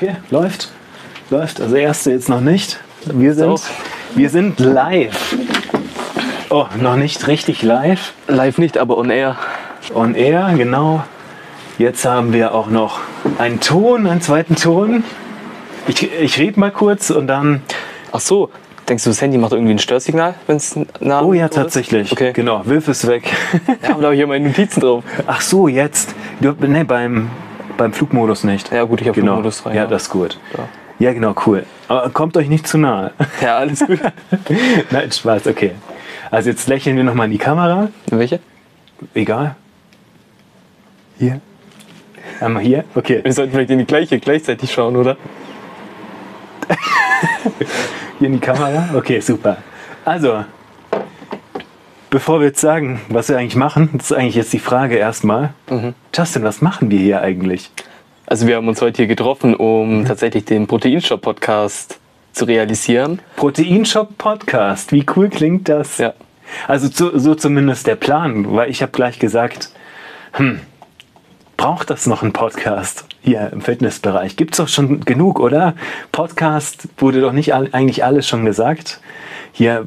Okay, läuft. Läuft. Also erste jetzt noch nicht. Wir sind, wir sind live. Oh, noch nicht richtig live. Live nicht, aber on air. On air, genau. Jetzt haben wir auch noch einen Ton, einen zweiten Ton. Ich, ich rede mal kurz und dann. Ach so, denkst du, das Handy macht irgendwie ein Störsignal, wenn es nah Oh ja, tatsächlich. Okay. Genau, wirf es weg. Ja, aber da habe ich ja meine Notizen drauf. Ach so, jetzt. Du, nee, beim, beim Flugmodus nicht. Ja, gut, ich habe Genau. Flugmodus rein. Ja, das ist gut. Ja. Ja, genau, cool. Aber kommt euch nicht zu nahe. Ja, alles gut. Nein, Spaß, okay. Also jetzt lächeln wir nochmal in die Kamera. Welche? Egal. Hier. Einmal hier. Okay. Wir sollten vielleicht in die gleiche gleichzeitig schauen, oder? Hier in die Kamera. Okay, super. Also, bevor wir jetzt sagen, was wir eigentlich machen, das ist eigentlich jetzt die Frage erstmal. Justin, was machen wir hier eigentlich? Also wir haben uns heute hier getroffen, um tatsächlich den Proteinshop-Podcast zu realisieren. Proteinshop Podcast. Wie cool klingt das? Ja. Also so, so zumindest der Plan, weil ich habe gleich gesagt, hm, braucht das noch einen Podcast hier im Fitnessbereich? Gibt es doch schon genug, oder? Podcast wurde doch nicht all, eigentlich alles schon gesagt. Hier,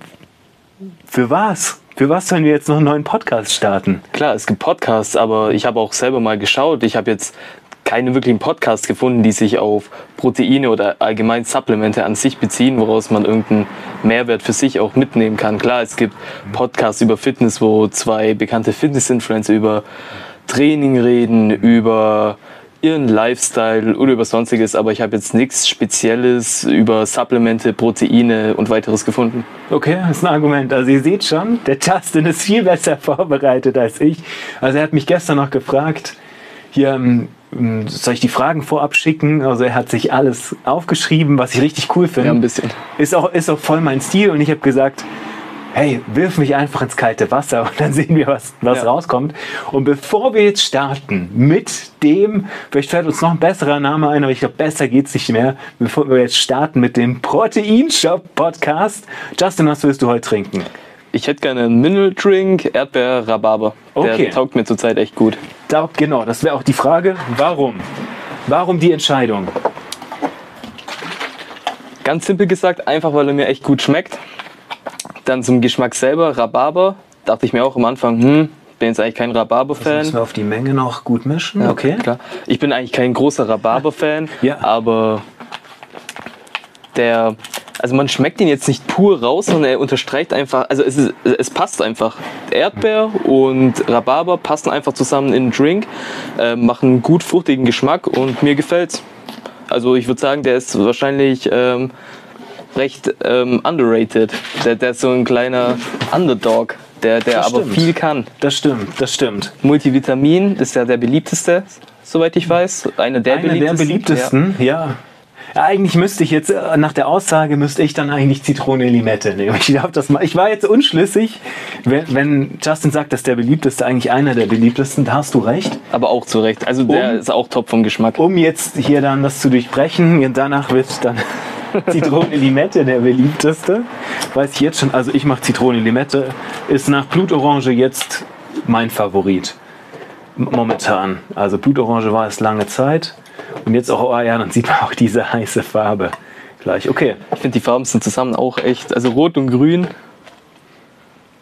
für was? Für was sollen wir jetzt noch einen neuen Podcast starten? Klar, es gibt Podcasts, aber ich habe auch selber mal geschaut. Ich habe jetzt keine wirklichen Podcasts gefunden, die sich auf Proteine oder allgemein Supplemente an sich beziehen, woraus man irgendeinen Mehrwert für sich auch mitnehmen kann. Klar, es gibt Podcasts über Fitness, wo zwei bekannte Fitness-Influencer über Training reden, über ihren Lifestyle oder über sonstiges, aber ich habe jetzt nichts Spezielles über Supplemente, Proteine und weiteres gefunden. Okay, das ist ein Argument. Also ihr seht schon, der Justin ist viel besser vorbereitet als ich. Also er hat mich gestern noch gefragt, hier, ähm, soll ich die Fragen vorab schicken? Also er hat sich alles aufgeschrieben, was ich richtig cool finde. Ja, ein bisschen. Ist auch, ist auch voll mein Stil und ich habe gesagt, hey, wirf mich einfach ins kalte Wasser und dann sehen wir, was, was Ja. rauskommt. Und bevor wir jetzt starten mit dem, vielleicht fällt uns noch ein besserer Name ein, aber ich glaube, besser geht's nicht mehr, bevor wir jetzt starten mit dem Proteinshop Podcast. Justin, was willst du heute trinken? Ich hätte gerne einen Mineral Drink, Erdbeer, Rhabarber. Okay. Der taugt mir zurzeit echt gut. Da, genau, das wäre auch die Frage, warum? Warum die Entscheidung? Ganz simpel gesagt, einfach weil er mir echt gut schmeckt. Dann zum Geschmack selber, Rhabarber. Dachte ich mir auch am Anfang, hm, bin jetzt eigentlich kein Müssen Rhabarber-Fan. wir auf die Menge noch gut mischen? okay. Klar. Ich bin eigentlich kein großer Rhabarber-Fan, Ja. aber der, also man schmeckt ihn jetzt nicht pur raus, sondern er unterstreicht einfach, also es, ist, es passt einfach. Erdbeer und Rhabarber passen einfach zusammen in den Drink, äh, machen einen gut fruchtigen Geschmack und mir gefällt's. Also ich würde sagen, der ist wahrscheinlich ähm, recht ähm, underrated. Der, der ist so ein kleiner Underdog, der, der Das aber stimmt. viel kann. Das stimmt, das stimmt. Multivitamin ist ja der beliebteste, soweit ich weiß. Einer der Einer beliebtesten. der beliebtesten, ja. ja. Eigentlich müsste ich jetzt, äh, nach der Aussage, müsste ich dann eigentlich Zitrone Limette nehmen. Ich, glaub, das mal, ich war jetzt unschlüssig. Wenn, wenn Justin sagt, dass der beliebteste eigentlich einer der beliebtesten, da hast du recht. Aber auch zu Recht. Also der Um- ist auch top vom Geschmack. Um jetzt hier dann das zu durchbrechen, und danach wird dann Zitrone Limette der beliebteste. Weiß ich jetzt schon, also ich mache Zitrone Limette, ist nach Blutorange jetzt mein Favorit. Momentan. Also Blutorange war es lange Zeit. Und jetzt auch, oh ja, dann sieht man auch diese heiße Farbe gleich. Okay, Ich finde, die Farben sind zusammen auch echt. Also rot und grün.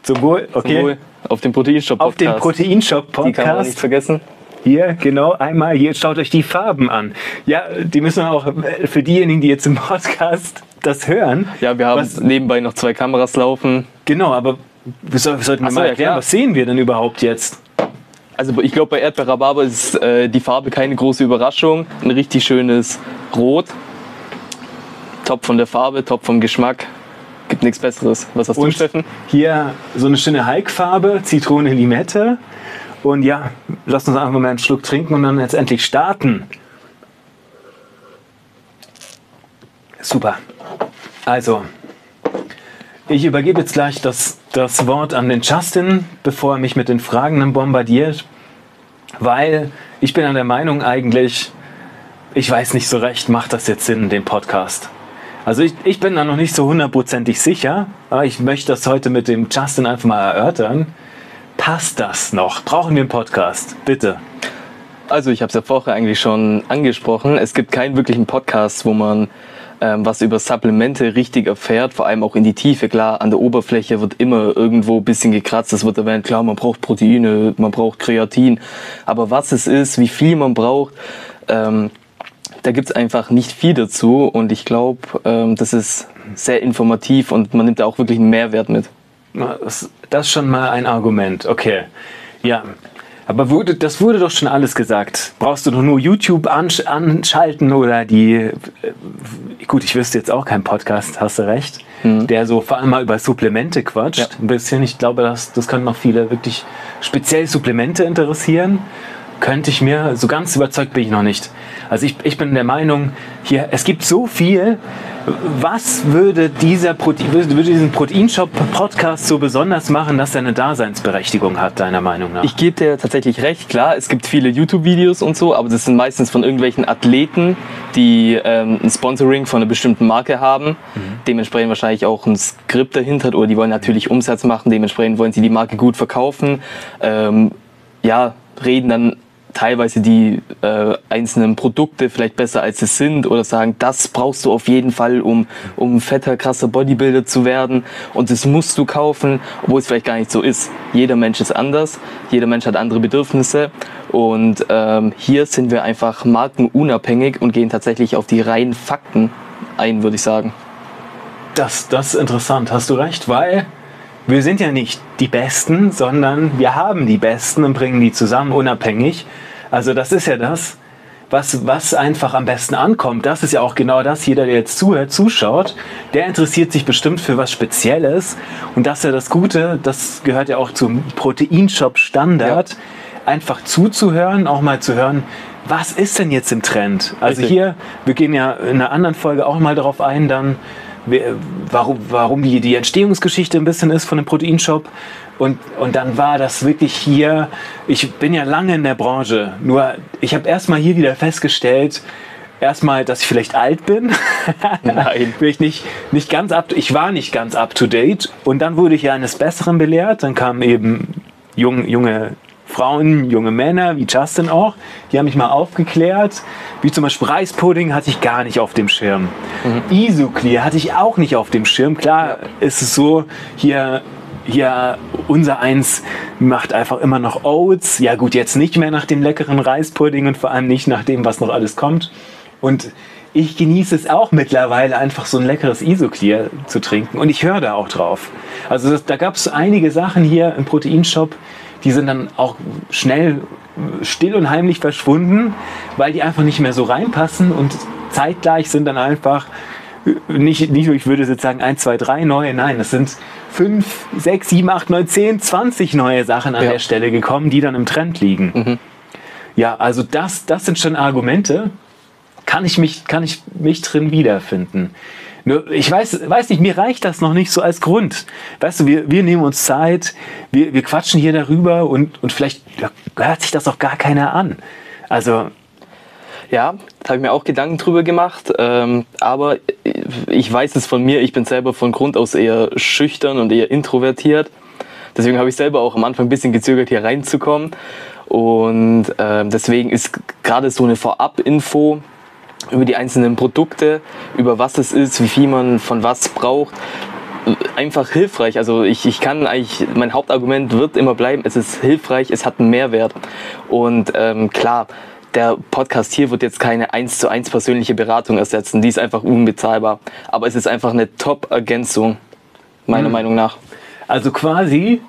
zum Wohl. Okay. Sowohl Auf dem Proteinshop Auf dem Proteinshop Die kann man nicht Podcast. vergessen. Hier, genau, einmal hier, schaut euch die Farben an. Ja, die müssen auch äh, für diejenigen, die jetzt im Podcast das hören. Ja, wir haben Was- nebenbei noch zwei Kameras laufen. Genau, aber wir soll- wir sollten so, mal erklären, klar. was sehen wir denn überhaupt jetzt? Also ich glaube, bei Erdbeer Rhabarber ist äh, die Farbe keine große Überraschung. Ein richtig schönes Rot. Top von der Farbe, top vom Geschmack. Gibt nichts Besseres. Was hast du, Und Steffen? hier so eine schöne Halkfarbe, Zitrone, Limette. Und ja, lasst uns einfach mal einen Schluck trinken und dann jetzt endlich starten. Super. Also, ich übergebe jetzt gleich das, das Wort an den Justin, bevor er mich mit den Fragen dann bombardiert. Weil ich bin an der Meinung eigentlich, ich weiß nicht so recht, macht das jetzt Sinn, den Podcast? Also ich, ich bin da noch nicht so hundertprozentig sicher, aber ich möchte das heute mit dem Justin einfach mal erörtern. Passt das noch? Brauchen wir einen Podcast? Bitte. Also ich habe es ja vorher eigentlich schon angesprochen. Es gibt keinen wirklichen Podcast, wo man ähm, was über Supplemente richtig erfährt, vor allem auch in die Tiefe. Klar, an der Oberfläche wird immer irgendwo ein bisschen gekratzt. Es wird erwähnt, klar, man braucht Proteine, man braucht Kreatin. Aber was es ist, wie viel man braucht, ähm, da gibt es einfach nicht viel dazu. Und ich glaube, ähm, das ist sehr informativ und man nimmt da auch wirklich einen Mehrwert mit. Das, das ist schon mal ein Argument. Okay. Ja, aber wurde, das wurde doch schon alles gesagt. Brauchst du doch nur YouTube ansch anschalten oder die. Äh, gut, ich wüsste jetzt auch keinen Podcast, hast du recht, mhm. der so vor allem mal über Supplemente quatscht. Ja. Ein bisschen. Ich glaube, das, das können noch viele wirklich speziell Supplemente interessieren. Könnte ich mir, so ganz überzeugt bin ich noch nicht. Also ich, ich bin der Meinung, hier, es gibt so viel, was würde, dieser Protein, würde diesen Proteinshop-Podcast so besonders machen, dass er eine Daseinsberechtigung hat, deiner Meinung nach? Ich gebe dir tatsächlich recht, klar, es gibt viele YouTube-Videos und so, aber das sind meistens von irgendwelchen Athleten, die ähm, ein Sponsoring von einer bestimmten Marke haben, mhm. dementsprechend wahrscheinlich auch ein Skript dahinter oder die wollen natürlich Umsatz machen, dementsprechend wollen sie die Marke gut verkaufen. Ähm, ja, reden dann teilweise die äh, einzelnen Produkte vielleicht besser als es sind oder sagen, das brauchst du auf jeden Fall, um, um fetter, krasser Bodybuilder zu werden. Und das musst du kaufen, obwohl es vielleicht gar nicht so ist. Jeder Mensch ist anders, jeder Mensch hat andere Bedürfnisse. Und ähm, hier sind wir einfach markenunabhängig und gehen tatsächlich auf die reinen Fakten ein, würde ich sagen. Das, das ist interessant, hast du recht, weil wir sind ja nicht die Besten, sondern wir haben die Besten und bringen die zusammen unabhängig. Also das ist ja das, was, was einfach am besten ankommt. Das ist ja auch genau das. Jeder, der jetzt zuhört, zuschaut, der interessiert sich bestimmt für was Spezielles. Und das ist ja das Gute, das gehört ja auch zum Proteinshop-Standard, ja. einfach zuzuhören, auch mal zu hören, was ist denn jetzt im Trend? Also Richtig. hier, wir gehen ja in einer anderen Folge auch mal darauf ein, dann warum, warum die, die Entstehungsgeschichte ein bisschen ist von dem Proteinshop. Und, und dann war das wirklich hier, ich bin ja lange in der Branche, nur ich habe erstmal hier wieder festgestellt, erstmal, dass ich vielleicht alt bin. Nein. bin ich nicht, nicht ganz up, ich war nicht ganz up to date. Und dann wurde ich ja eines Besseren belehrt. Dann kamen eben jung, junge Frauen, junge Männer, wie Justin auch, die haben mich mal aufgeklärt. Wie zum Beispiel Reispudding hatte ich gar nicht auf dem Schirm. Mhm. Isoclear hatte ich auch nicht auf dem Schirm. Klar ja. ist es so, hier hier unser Eins macht einfach immer noch Oats. Ja gut, jetzt nicht mehr nach dem leckeren Reispudding und vor allem nicht nach dem, was noch alles kommt. Und ich genieße es auch mittlerweile einfach so ein leckeres Isoclear zu trinken und ich höre da auch drauf. Also das, da gab es einige Sachen hier im Proteinshop, die sind dann auch schnell still und heimlich verschwunden, weil die einfach nicht mehr so reinpassen und zeitgleich sind dann einfach nicht, nicht ich würde jetzt sagen 1, 2, 3 neue, nein, es sind 5, 6, 7, 8, 9, 10, 20 neue Sachen an ja. der Stelle gekommen, die dann im Trend liegen. Mhm. Ja, also das, das sind schon Argumente, kann ich mich, kann ich mich drin wiederfinden. Nur, ich weiß, weiß nicht, mir reicht das noch nicht so als Grund. Weißt du, wir, wir nehmen uns Zeit, wir, wir quatschen hier darüber und, und vielleicht hört sich das auch gar keiner an. Also. Ja, da habe ich mir auch Gedanken drüber gemacht. Ähm, aber ich weiß es von mir, ich bin selber von Grund aus eher schüchtern und eher introvertiert. Deswegen habe ich selber auch am Anfang ein bisschen gezögert, hier reinzukommen. Und äh, deswegen ist gerade so eine Vorab-Info über die einzelnen Produkte, über was es ist, wie viel man von was braucht. Einfach hilfreich. Also ich, ich kann eigentlich, mein Hauptargument wird immer bleiben, es ist hilfreich, es hat einen Mehrwert. Und ähm, klar, der Podcast hier wird jetzt keine 1 zu 1 persönliche Beratung ersetzen, die ist einfach unbezahlbar. Aber es ist einfach eine Top-Ergänzung, meiner mhm. Meinung nach. Also quasi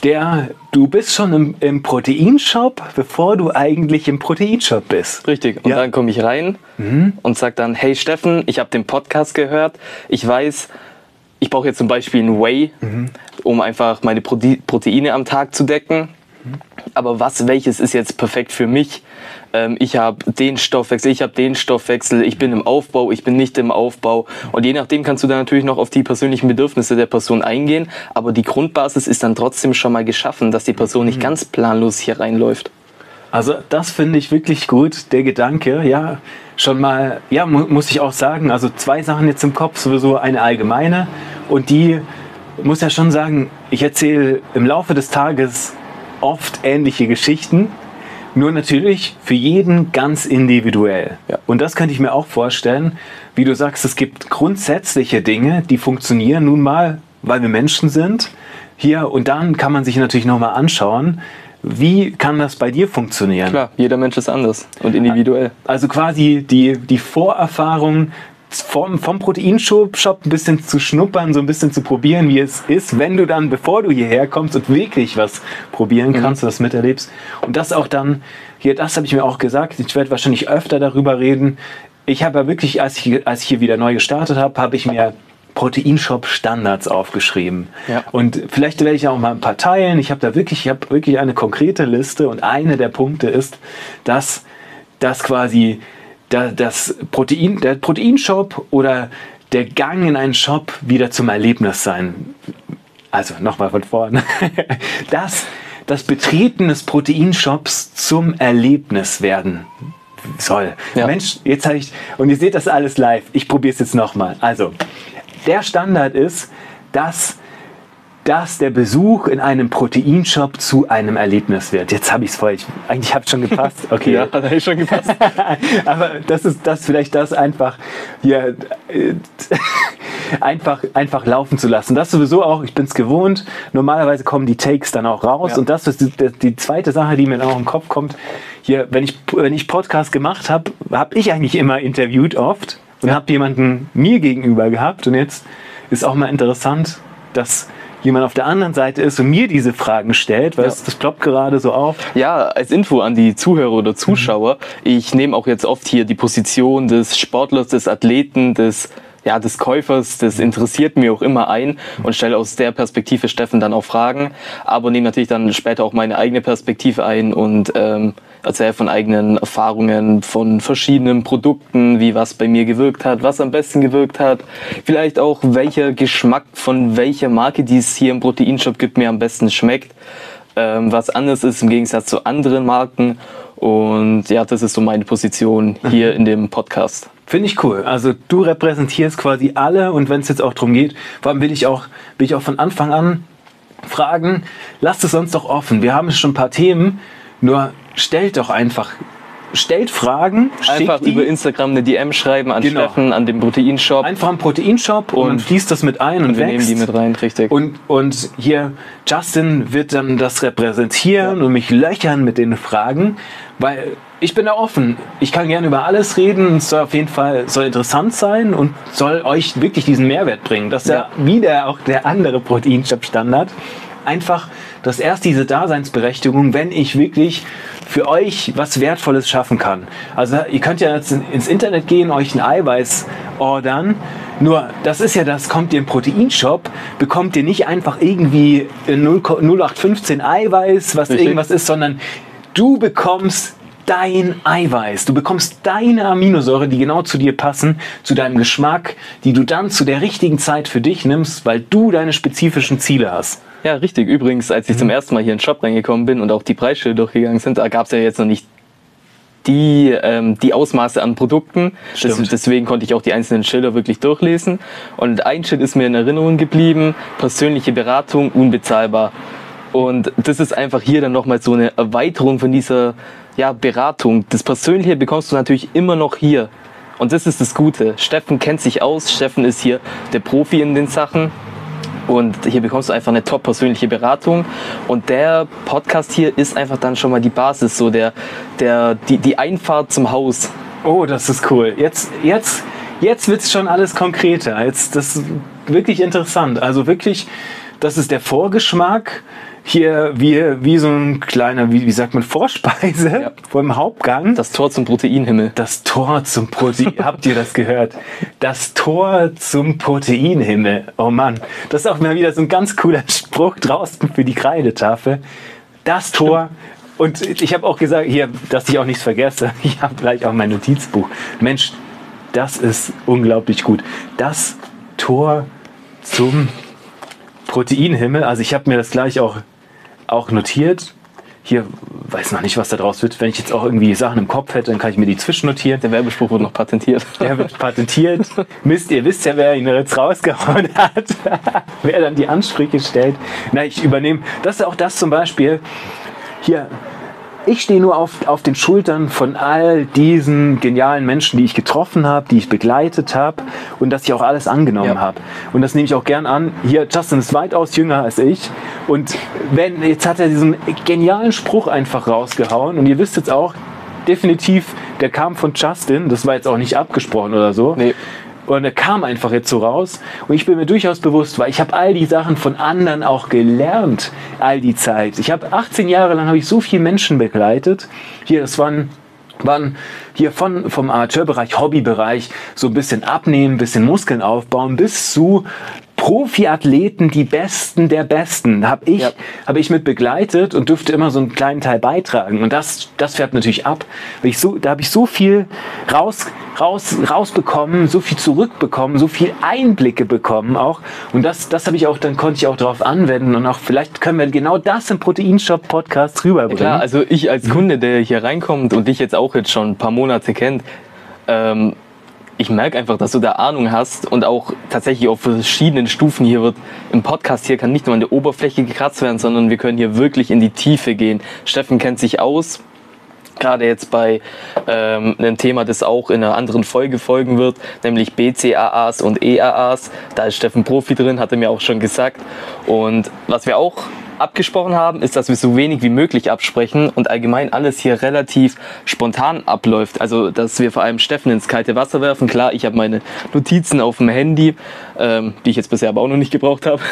der, du bist schon im, im Proteinshop, bevor du eigentlich im Proteinshop bist. Richtig. Und ja. dann komme ich rein mhm. und sage dann, hey Steffen, ich habe den Podcast gehört. Ich weiß, ich brauche jetzt zum Beispiel ein Whey, mhm. um einfach meine Proteine am Tag zu decken. Aber was, welches ist jetzt perfekt für mich? ähm, ich habe den Stoffwechsel, ich habe den Stoffwechsel, ich bin im Aufbau, ich bin nicht im Aufbau. Und je nachdem kannst du dann natürlich noch auf die persönlichen Bedürfnisse der Person eingehen. Aber die Grundbasis ist dann trotzdem schon mal geschaffen, dass die Person nicht mhm. ganz planlos hier reinläuft. Also das finde ich wirklich gut, der Gedanke, ja, schon mal, ja, mu muss ich auch sagen, also zwei Sachen jetzt im Kopf, sowieso eine allgemeine und die muss ja schon sagen, ich erzähle im Laufe des Tages oft ähnliche Geschichten Nur natürlich für jeden ganz individuell. Ja. Und das könnte ich mir auch vorstellen, wie du sagst, es gibt grundsätzliche Dinge, die funktionieren nun mal, weil wir Menschen sind. Hier und dann kann man sich natürlich nochmal anschauen, wie kann das bei dir funktionieren? Klar, jeder Mensch ist anders und individuell. Also quasi die, die Vorerfahrung vom, vom Proteinshop Shop ein bisschen zu schnuppern, so ein bisschen zu probieren, wie es ist, wenn du dann, bevor du hierher kommst und wirklich was probieren kannst, mhm. das miterlebst. Und das auch dann, hier, das habe ich mir auch gesagt, ich werde wahrscheinlich öfter darüber reden. Ich habe ja wirklich, als ich, als ich hier wieder neu gestartet habe, habe ich mir Proteinshop Standards aufgeschrieben. Ja. Und vielleicht werde ich auch mal ein paar teilen. Ich habe da wirklich, ich habe wirklich eine konkrete Liste und eine der Punkte ist, dass das quasi das Protein, der Proteinshop oder der Gang in einen Shop wieder zum Erlebnis sein. Also nochmal von vorne. dass das Betreten des Proteinshops zum Erlebnis werden soll. Ja. Mensch, jetzt habe ich, und ihr seht das alles live. Ich probiere es jetzt nochmal. Also, der Standard ist, dass dass der Besuch in einem Proteinshop zu einem Erlebnis wird. Jetzt habe ich es voll. Ich, eigentlich habe es schon gepasst. Okay. ja, hat eigentlich schon gepasst. Aber das ist das vielleicht das einfach hier äh, einfach einfach laufen zu lassen. Das sowieso auch. Ich bin es gewohnt. Normalerweise kommen die Takes dann auch raus. Ja. Und das ist die, die, zweite Sache, die mir auch im Kopf kommt. Hier, wenn ich wenn ich Podcast gemacht habe, habe ich eigentlich immer interviewt oft und ja. habe jemanden mir gegenüber gehabt. Und jetzt ist auch mal interessant, dass jemand auf der anderen Seite ist und mir diese Fragen stellt, weil ja. das ploppt gerade so auf. Ja, als Info an die Zuhörer oder Zuschauer, mhm. ich nehme auch jetzt oft hier die Position des Sportlers, des Athleten, des ja, des Käufers, das interessiert mir auch immer ein und stelle aus der Perspektive Steffen dann auch Fragen, aber nehme natürlich dann später auch meine eigene Perspektive ein und ähm, erzähle von eigenen Erfahrungen, von verschiedenen Produkten, wie was bei mir gewirkt hat, was am besten gewirkt hat, vielleicht auch welcher Geschmack von welcher Marke, die es hier im Proteinshop gibt, mir am besten schmeckt, ähm, was anders ist im Gegensatz zu anderen Marken und ja, das ist so meine Position hier in dem Podcast. Finde ich cool. Also du repräsentierst quasi alle und wenn es jetzt auch darum geht, vor allem will ich auch, will ich auch von Anfang an fragen, lasst es uns doch offen. Wir haben schon ein paar Themen, nur stellt doch einfach stellt Fragen. Einfach über Instagram eine DM schreiben an genau. Steffen, an den Proteinshop. Einfach am Proteinshop und, und fließt das mit ein und, und wir wächst. nehmen die mit rein, richtig. Und, und hier, Justin wird dann das repräsentieren ja. und mich löchern mit den Fragen, weil ich bin da offen. Ich kann gerne über alles reden. Es soll auf jeden Fall soll interessant sein und soll euch wirklich diesen Mehrwert bringen. Das ist ja, ja wieder auch der andere Proteinshop-Standard. Einfach, dass erst diese Daseinsberechtigung, wenn ich wirklich für euch was Wertvolles schaffen kann. Also ihr könnt ja jetzt ins Internet gehen, euch ein Eiweiß ordern. Nur, das ist ja das, kommt ihr im Proteinshop, bekommt ihr nicht einfach irgendwie 0815 Eiweiß, was Richtig. irgendwas ist, sondern du bekommst dein Eiweiß. Du bekommst deine Aminosäure, die genau zu dir passen, zu deinem Geschmack, die du dann zu der richtigen Zeit für dich nimmst, weil du deine spezifischen Ziele hast. Ja, richtig. Übrigens, als ich mhm. zum ersten Mal hier in den Shop reingekommen bin und auch die Preisschilder durchgegangen sind, da gab es ja jetzt noch nicht die, ähm, die Ausmaße an Produkten. Das, deswegen konnte ich auch die einzelnen Schilder wirklich durchlesen. Und ein Schild ist mir in Erinnerung geblieben. Persönliche Beratung, unbezahlbar. Und das ist einfach hier dann nochmal so eine Erweiterung von dieser ja, Beratung. Das Persönliche bekommst du natürlich immer noch hier. Und das ist das Gute. Steffen kennt sich aus. Steffen ist hier der Profi in den Sachen. Und hier bekommst du einfach eine top persönliche Beratung. Und der Podcast hier ist einfach dann schon mal die Basis, so der, der, die, die Einfahrt zum Haus. Oh, das ist cool. Jetzt, jetzt, jetzt wird es schon alles konkreter. Jetzt, das ist wirklich interessant. Also wirklich, das ist der Vorgeschmack hier wie, wie so ein kleiner, wie, wie sagt man, Vorspeise ja. vor dem Hauptgang. Das Tor zum Proteinhimmel. Das Tor zum Protein. Habt ihr das gehört? Das Tor zum Proteinhimmel. Oh Mann, das ist auch mal wieder so ein ganz cooler Spruch draußen für die Kreidetafel. Das Tor. Und ich habe auch gesagt, hier, dass ich auch nichts vergesse. Ich habe gleich auch mein Notizbuch. Mensch, das ist unglaublich gut. Das Tor zum Proteinhimmel. Also ich habe mir das gleich auch auch notiert. Hier weiß noch nicht, was da draus wird. Wenn ich jetzt auch irgendwie Sachen im Kopf hätte, dann kann ich mir die zwischennotieren. Der Werbespruch wird noch patentiert. Der wird patentiert. Mist, ihr wisst ja, wer ihn jetzt rausgehauen hat. wer dann die Ansprüche stellt. Na, ich übernehme. Das ist auch das zum Beispiel. Hier, ich stehe nur auf, auf den Schultern von all diesen genialen Menschen, die ich getroffen habe, die ich begleitet habe und dass ich auch alles angenommen Ja. habe. Und das nehme ich auch gern an. Hier, Justin ist weitaus jünger als ich. Und wenn, jetzt hat er diesen genialen Spruch einfach rausgehauen. Und ihr wisst jetzt auch, definitiv, der kam von Justin. Das war jetzt auch nicht abgesprochen oder so. Nee. Und er kam einfach jetzt so raus. Und ich bin mir durchaus bewusst, weil ich habe all die Sachen von anderen auch gelernt, all die Zeit. Ich habe 18 Jahre lang habe ich so viele Menschen begleitet. Hier, das waren waren hier von, vom Amateurbereich, Hobbybereich, so ein bisschen abnehmen, ein bisschen Muskeln aufbauen, bis zu Profiathleten, die Besten der Besten, habe ich, Ja. habe ich mit begleitet und durfte immer so einen kleinen Teil beitragen. Und das, das fährt natürlich ab. Weil ich so, da habe ich so viel raus, raus, rausbekommen, so viel zurückbekommen, so viel Einblicke bekommen auch. Und das, das habe ich auch, dann konnte ich auch darauf anwenden. Und auch vielleicht können wir genau das im Proteinshop-Podcast rüberbringen. Klar, also ich als Kunde, der hier reinkommt und dich jetzt auch jetzt schon ein paar Monate kennt, ähm, ich merke einfach, dass du da Ahnung hast und auch tatsächlich auf verschiedenen Stufen hier wird. Im Podcast hier kann nicht nur an der Oberfläche gekratzt werden, sondern wir können hier wirklich in die Tiefe gehen. Steffen kennt sich aus, gerade jetzt bei ähm, einem Thema, das auch in einer anderen Folge folgen wird, nämlich BCAAs und EAAs. Da ist Steffen Profi drin, hat er mir auch schon gesagt. Und was wir auch abgesprochen haben, ist, dass wir so wenig wie möglich absprechen und allgemein alles hier relativ spontan abläuft. Also, dass wir vor allem Steffen ins kalte Wasser werfen. Klar, ich habe meine Notizen auf dem Handy, ähm, die ich jetzt bisher aber auch noch nicht gebraucht habe.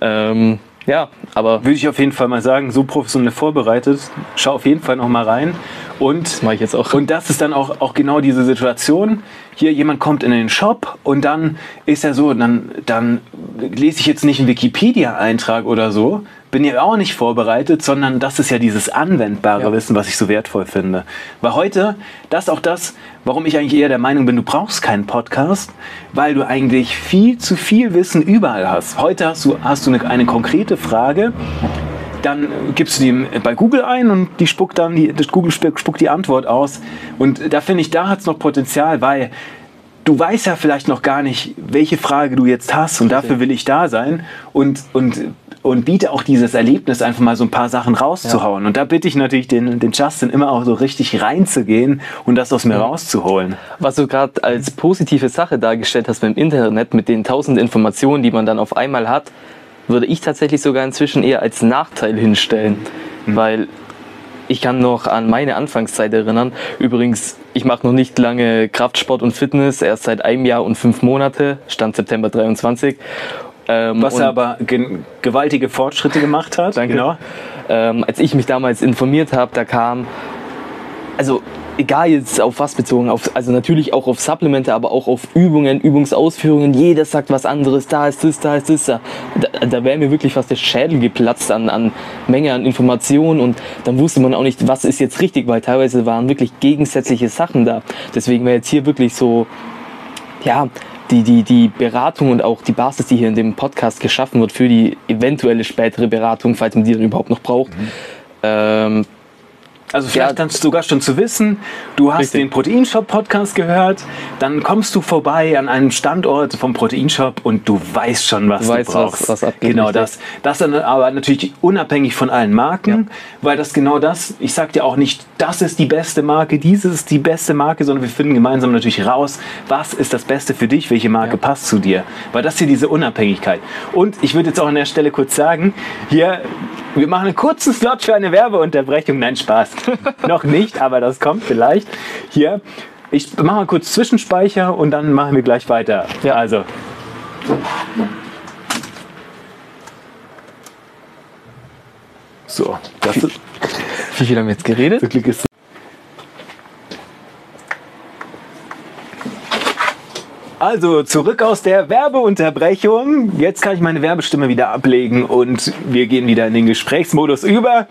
Ähm, ja, aber würde ich auf jeden Fall mal sagen, so professionell vorbereitet. Schau auf jeden Fall noch mal rein. Und, mache ich jetzt auch. und das ist dann auch, auch genau diese Situation. Hier jemand kommt in den Shop und dann ist er so, dann, dann lese ich jetzt nicht einen Wikipedia-Eintrag oder so, bin ja auch nicht vorbereitet, sondern das ist ja dieses anwendbare Ja. Wissen, was ich so wertvoll finde. Weil heute, das ist auch das, warum ich eigentlich eher der Meinung bin, du brauchst keinen Podcast, weil du eigentlich viel zu viel Wissen überall hast. Heute hast du, hast du eine, eine konkrete Frage, dann gibst du die bei Google ein und die spuckt dann die, Google spuckt spuckt die Antwort aus. Und da finde ich, da hat es noch Potenzial, weil du weißt ja vielleicht noch gar nicht, welche Frage du jetzt hast und dafür will ich da sein und, und, und biete auch dieses Erlebnis, einfach mal so ein paar Sachen rauszuhauen. Und da bitte ich natürlich den, den Justin immer auch so richtig reinzugehen und das aus mir rauszuholen. Was du gerade als positive Sache dargestellt hast beim Internet mit den tausend Informationen, die man dann auf einmal hat, würde ich tatsächlich sogar inzwischen eher als Nachteil hinstellen. Weil ich kann noch an meine Anfangszeit erinnern. Übrigens, ich mache noch nicht lange Kraftsport und Fitness, erst seit einem Jahr und fünf Monate, Stand September 23. Ähm, Was er aber ge gewaltige Fortschritte gemacht hat. Danke. Genau. ähm, als ich mich damals informiert habe, da kam, also egal jetzt auf was bezogen, auf, also natürlich auch auf Supplemente, aber auch auf Übungen, Übungsausführungen, jeder sagt was anderes, da ist das, da ist das, da, da, da wäre mir wirklich fast der Schädel geplatzt an, an Menge an Informationen und dann wusste man auch nicht, was ist jetzt richtig, weil teilweise waren wirklich gegensätzliche Sachen da. Deswegen wäre jetzt hier wirklich so, ja, die, die, die Beratung und auch die Basis, die hier in dem Podcast geschaffen wird für die eventuelle spätere Beratung, falls man die dann überhaupt noch braucht. Ähm, Also vielleicht Ja. dann sogar schon zu wissen, du hast Richtig. den Proteinshop-Podcast gehört, dann kommst du vorbei an einem Standort vom Proteinshop und du weißt schon, was Du du, weißt, was- brauchst. was abgeht, genau richtig. das. Das dann aber natürlich unabhängig von allen Marken, weil das genau das, ich sag dir auch nicht, das ist die beste Marke, dieses ist die beste Marke, sondern wir finden gemeinsam natürlich raus, was ist das Beste für dich, welche Marke passt zu dir. Weil das hier diese Unabhängigkeit. Und ich würde jetzt auch an der Stelle kurz sagen, hier, wir machen einen kurzen Slot für eine Werbeunterbrechung. Nein, Spaß. Noch nicht, aber das kommt vielleicht. Hier, ich mache mal kurz Zwischenspeicher und dann machen wir gleich weiter. Ja, also. So, das ist, wie viel haben wir jetzt geredet? zum Glück ist Also zurück aus der Werbeunterbrechung. Jetzt kann ich meine Werbestimme wieder ablegen und wir gehen wieder in den Gesprächsmodus über.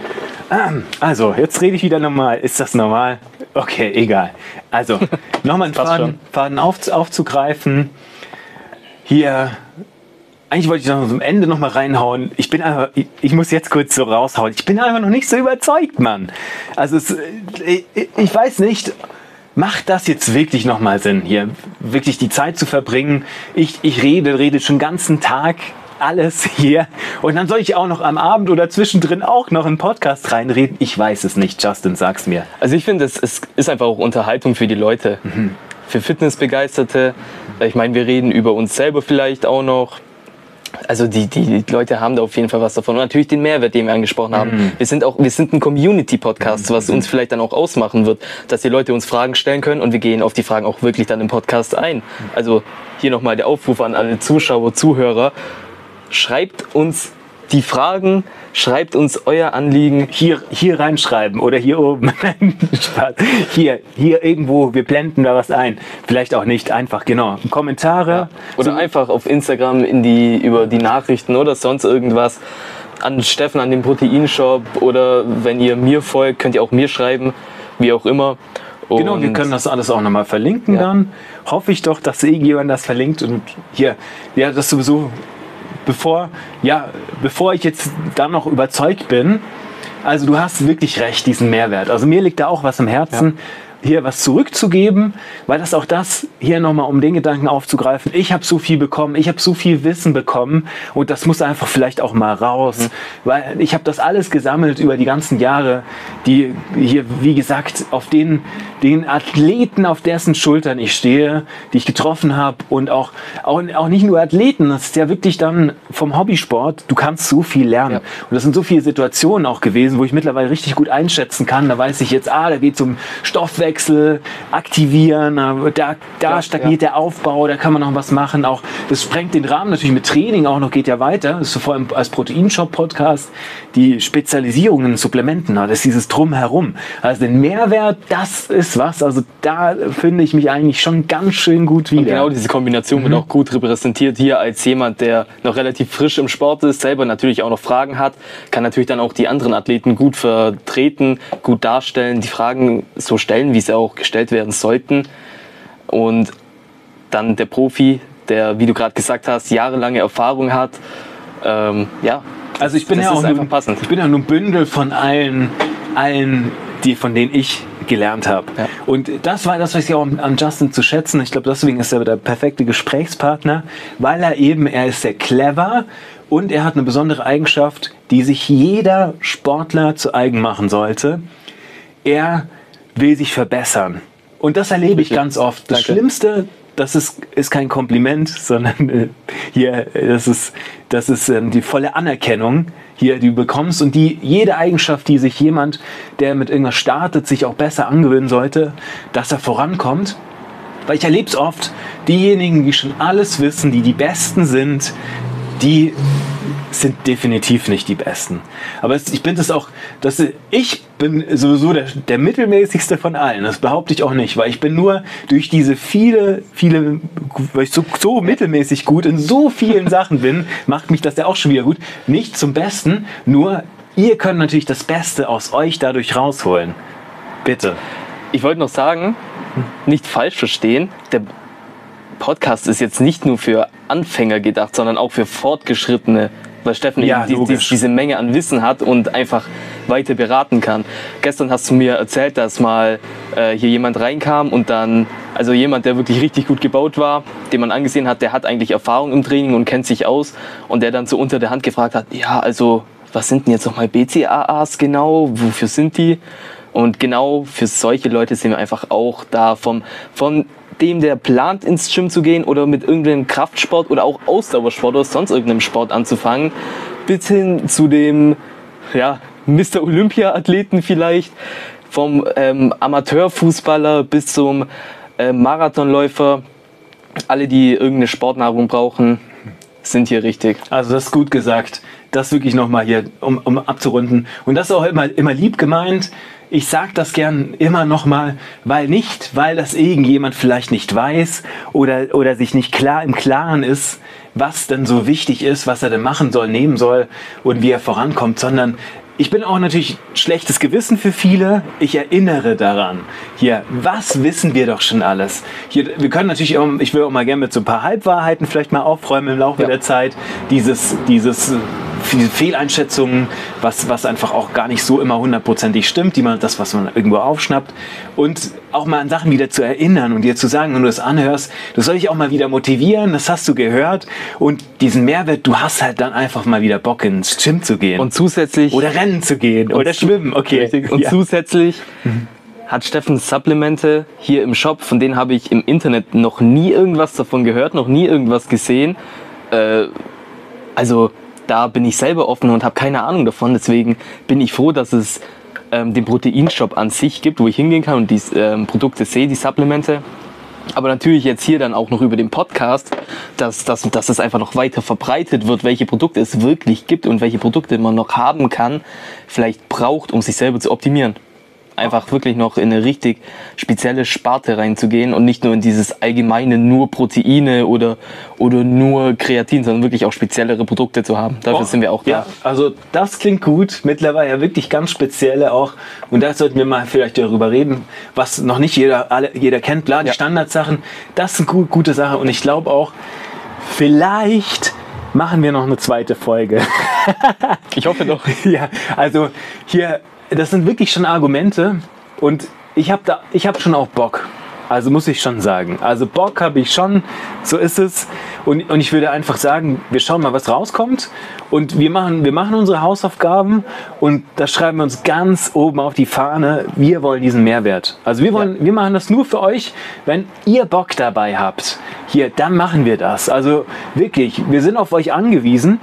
Ähm, Also, jetzt rede ich wieder normal. Ist das normal? Okay, egal. Also, nochmal einen Faden. Faden auf, aufzugreifen. Hier, eigentlich wollte ich noch zum Ende noch mal reinhauen. Ich bin einfach, ich, ich muss jetzt kurz so raushauen. Ich bin einfach noch nicht so überzeugt, Mann. Also es, ich, ich weiß nicht, macht das jetzt wirklich noch mal Sinn, hier wirklich die Zeit zu verbringen? Ich, ich rede, rede schon den ganzen Tag alles hier. Und dann soll ich auch noch am Abend oder zwischendrin auch noch einen Podcast reinreden. Ich weiß es nicht, Justin, sag's mir. Also ich finde, es, es ist einfach auch Unterhaltung für die Leute. Mhm. Für Fitnessbegeisterte. Ich meine, wir reden über uns selber vielleicht auch noch. Also die, die Leute haben da auf jeden Fall was davon. Und natürlich den Mehrwert, den wir angesprochen haben. Mhm. Wir sind auch, wir sind ein Community-Podcast, was uns vielleicht dann auch ausmachen wird, dass die Leute uns Fragen stellen können und wir gehen auf die Fragen auch wirklich dann im Podcast ein. Also hier nochmal der Aufruf an alle Zuschauer, Zuhörer. Schreibt uns die Fragen, schreibt uns euer Anliegen. Hier, hier reinschreiben oder hier oben. Hier, hier irgendwo, wir blenden da was ein. Vielleicht auch nicht, einfach, genau. Kommentare. Oder einfach auf Instagram in die, über die Nachrichten oder sonst irgendwas an Steffen, an den Proteinshop oder wenn ihr mir folgt, könnt ihr auch mir schreiben, wie auch immer. Genau, wir Und- können das alles auch nochmal verlinken Ja. dann. Hoffe ich doch, dass irgendjemand das verlinkt und hier, ja, das sowieso, bevor, ja, bevor ich jetzt dann noch überzeugt bin, also du hast wirklich recht, diesen Mehrwert. Also mir liegt da auch was im Herzen, hier was zurückzugeben, weil das auch das hier nochmal, um den Gedanken aufzugreifen, ich habe so viel bekommen, ich habe so viel Wissen bekommen und das muss einfach vielleicht auch mal raus, weil ich habe das alles gesammelt über die ganzen Jahre, die hier, wie gesagt, auf den, den Athleten, auf dessen Schultern ich stehe, die ich getroffen habe und auch, auch, auch nicht nur Athleten, das ist ja wirklich dann vom Hobbysport, du kannst so viel lernen. Ja. Und das sind so viele Situationen auch gewesen, wo ich mittlerweile richtig gut einschätzen kann. Da weiß ich jetzt, ah, da geht es um Stoffwechsel, aktivieren, da, da Ja, stagniert der Aufbau, da kann man noch was machen. Auch das sprengt den Rahmen natürlich mit Training auch noch, geht ja weiter. Das ist so vor allem als Proteinshop-Podcast die Spezialisierung in Supplementen, das ist dieses Drumherum. Also den Mehrwert, das ist was. Also da finde ich mich eigentlich schon ganz schön gut wieder. Genau diese Kombination wird auch gut repräsentiert hier als jemand, der noch relativ frisch im Sport ist, selber natürlich auch noch Fragen hat, kann natürlich dann auch die anderen Athleten gut vertreten, gut darstellen, die Fragen so stellen, wie sie auch gestellt werden sollten. Und dann der Profi, der, wie du gerade gesagt hast, jahrelange Erfahrung hat. Ähm, ja, Also ich bin das ja auch einfach nur, passend. ich bin ja nur ein Bündel von allen, allen, die von denen ich gelernt habe. Ja. Und das war das, was ich auch an Justin zu schätzen. Ich glaube, deswegen ist er der perfekte Gesprächspartner, weil er eben, er ist sehr clever und er hat eine besondere Eigenschaft, die sich jeder Sportler zu eigen machen sollte. Er will sich verbessern. Und das erlebe ich ganz oft. Das Danke. Schlimmste, das ist, ist kein Kompliment, sondern äh, hier, äh, das ist, das ist ähm, die volle Anerkennung, hier, die du bekommst und die jede Eigenschaft, die sich jemand, der mit irgendwas startet, sich auch besser angewöhnen sollte, dass er vorankommt. Weil ich erlebe es oft, diejenigen, die schon alles wissen, die die Besten sind, die sind definitiv nicht die Besten. Aber ich bin das auch, dass ich bin sowieso der, der mittelmäßigste von allen. Das behaupte ich auch nicht, weil ich bin nur durch diese viele, viele, weil ich so, so mittelmäßig gut in so vielen Sachen bin, macht mich das ja auch schon wieder gut. Nicht zum Besten, nur ihr könnt natürlich das Beste aus euch dadurch rausholen. Bitte. Ich wollte noch sagen, nicht falsch verstehen, der Podcast ist jetzt nicht nur für Anfänger gedacht, sondern auch für Fortgeschrittene, weil Steffen Ja, eben die, die, diese Menge an Wissen hat und einfach weiter beraten kann. Gestern hast du mir erzählt, dass mal äh, hier jemand reinkam und dann, also jemand, der wirklich richtig gut gebaut war, den man angesehen hat, der hat eigentlich Erfahrung im Training und kennt sich aus und der dann so unter der Hand gefragt hat, ja, also was sind denn jetzt nochmal BCAAs genau, wofür sind die? Und genau für solche Leute sind wir einfach auch da. Vom, von dem, der plant, ins Gym zu gehen oder mit irgendeinem Kraftsport oder auch Ausdauersport oder sonst irgendeinem Sport anzufangen, bis hin zu dem ja, Mr. Olympia-Athleten vielleicht, vom ähm, Amateurfußballer bis zum äh, Marathonläufer. Alle, die irgendeine Sportnahrung brauchen, sind hier richtig. Also das ist gut gesagt. Das wirklich nochmal hier, um, um abzurunden. Und das ist auch immer, immer lieb gemeint. Ich sage das gern immer nochmal, weil nicht, weil das irgendjemand vielleicht nicht weiß oder, oder sich nicht klar im Klaren ist, was denn so wichtig ist, was er denn machen soll, nehmen soll und wie er vorankommt, sondern ich bin auch natürlich schlechtes Gewissen für viele. Ich erinnere daran. Hier, was wissen wir doch schon alles? Hier, wir können natürlich, auch, ich will auch mal gerne mit so ein paar Halbwahrheiten vielleicht mal aufräumen im Laufe Ja. der Zeit. Dieses, dieses viele Fehleinschätzungen, was, was einfach auch gar nicht so immer hundertprozentig stimmt, die man, das, was man irgendwo aufschnappt. Und auch mal an Sachen wieder zu erinnern und dir zu sagen, wenn du das anhörst, das soll dich auch mal wieder motivieren, das hast du gehört. Und diesen Mehrwert, du hast halt dann einfach mal wieder Bock ins Gym zu gehen. Und zusätzlich. oder rennen zu gehen. Oder schwimmen, okay. Richtig. Und Ja. zusätzlich hat Steffen Supplemente hier im Shop, von denen habe ich im Internet noch nie irgendwas davon gehört, noch nie irgendwas gesehen. Äh, also da bin ich selber offen und habe keine Ahnung davon. Deswegen bin ich froh, dass es ähm, den Proteinshop an sich gibt, wo ich hingehen kann und die ähm, Produkte sehe, die Supplemente. Aber natürlich jetzt hier dann auch noch über den Podcast, dass, dass, dass es einfach noch weiter verbreitet wird, welche Produkte es wirklich gibt und welche Produkte man noch haben kann, vielleicht braucht, um sich selber zu optimieren. Einfach wirklich noch in eine richtig spezielle Sparte reinzugehen und nicht nur in dieses allgemeine nur Proteine oder, oder nur Kreatin, sondern wirklich auch speziellere Produkte zu haben. Dafür sind wir auch da. Ja, also das klingt gut. Mittlerweile ja wirklich ganz spezielle auch. Und da sollten wir mal vielleicht darüber reden, was noch nicht jeder, alle, jeder kennt. Klar, die Ja. Standardsachen, das sind gut, gute Sache. Und ich glaube auch, vielleicht machen wir noch eine zweite Folge. Ich hoffe doch. ja, also hier, das sind wirklich schon Argumente. Und ich habe da, ich habe schon auch Bock. Also muss ich schon sagen. Also Bock habe ich schon, so ist es. Und, und ich würde einfach sagen, wir schauen mal, was rauskommt. Und wir machen, wir machen unsere Hausaufgaben und da schreiben wir uns ganz oben auf die Fahne, wir wollen diesen Mehrwert. Also wir wollen, wir machen das nur für euch, wenn ihr Bock dabei habt. Hier, dann machen wir das. Also wirklich, wir sind auf euch angewiesen.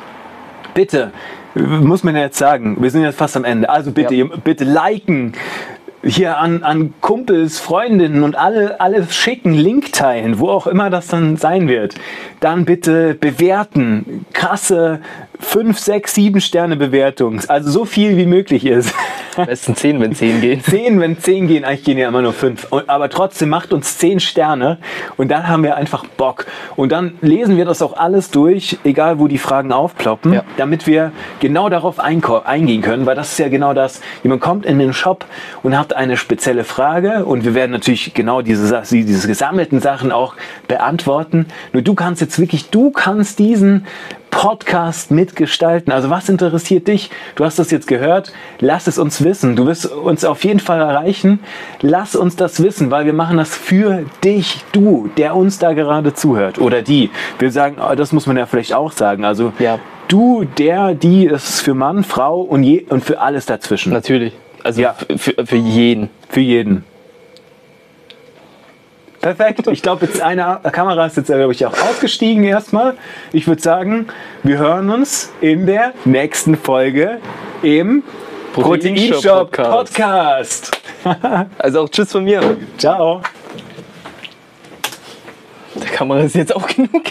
Bitte, muss man ja jetzt sagen, wir sind jetzt fast am Ende. Also bitte, Ja. bitte liken, hier an, an Kumpels, Freundinnen und alle, alle schicken, Link teilen, wo auch immer das dann sein wird. Dann bitte bewerten. Krasse 5, 6, 7 Sterne Bewertung. Also so viel wie möglich ist. Am besten 10, wenn 10 geht. 10, wenn 10 gehen, eigentlich gehen ja immer nur 5. Aber trotzdem macht uns 10 Sterne und dann haben wir einfach Bock. Und dann lesen wir das auch alles durch, egal wo die Fragen aufploppen, Ja. damit wir genau darauf eingehen können, weil das ist ja genau das. Jemand kommt in den Shop und hat eine spezielle Frage und wir werden natürlich genau diese, diese gesammelten Sachen auch beantworten. Nur du kannst jetzt wirklich, du kannst diesen Podcast mitgestalten. Also was interessiert dich? Du hast das jetzt gehört. Lass es uns wissen. Du wirst uns auf jeden Fall erreichen. Lass uns das wissen, weil wir machen das für dich, du, der uns da gerade zuhört. Oder die. Wir sagen, oh, das muss man ja vielleicht auch sagen. Also Ja. du, der, die, das ist für Mann, Frau und, je, und für alles dazwischen. Natürlich. Also Ja. für, für jeden. Für jeden. Perfekt. Ich glaube, jetzt eine Kamera ist jetzt, glaube ich, auch ausgestiegen erstmal. Ich würde sagen, wir hören uns in der nächsten Folge im Proteinshop Proteinshop Podcast. Podcast. Also auch Tschüss von mir. Ciao. Der Kamera ist jetzt auch genug.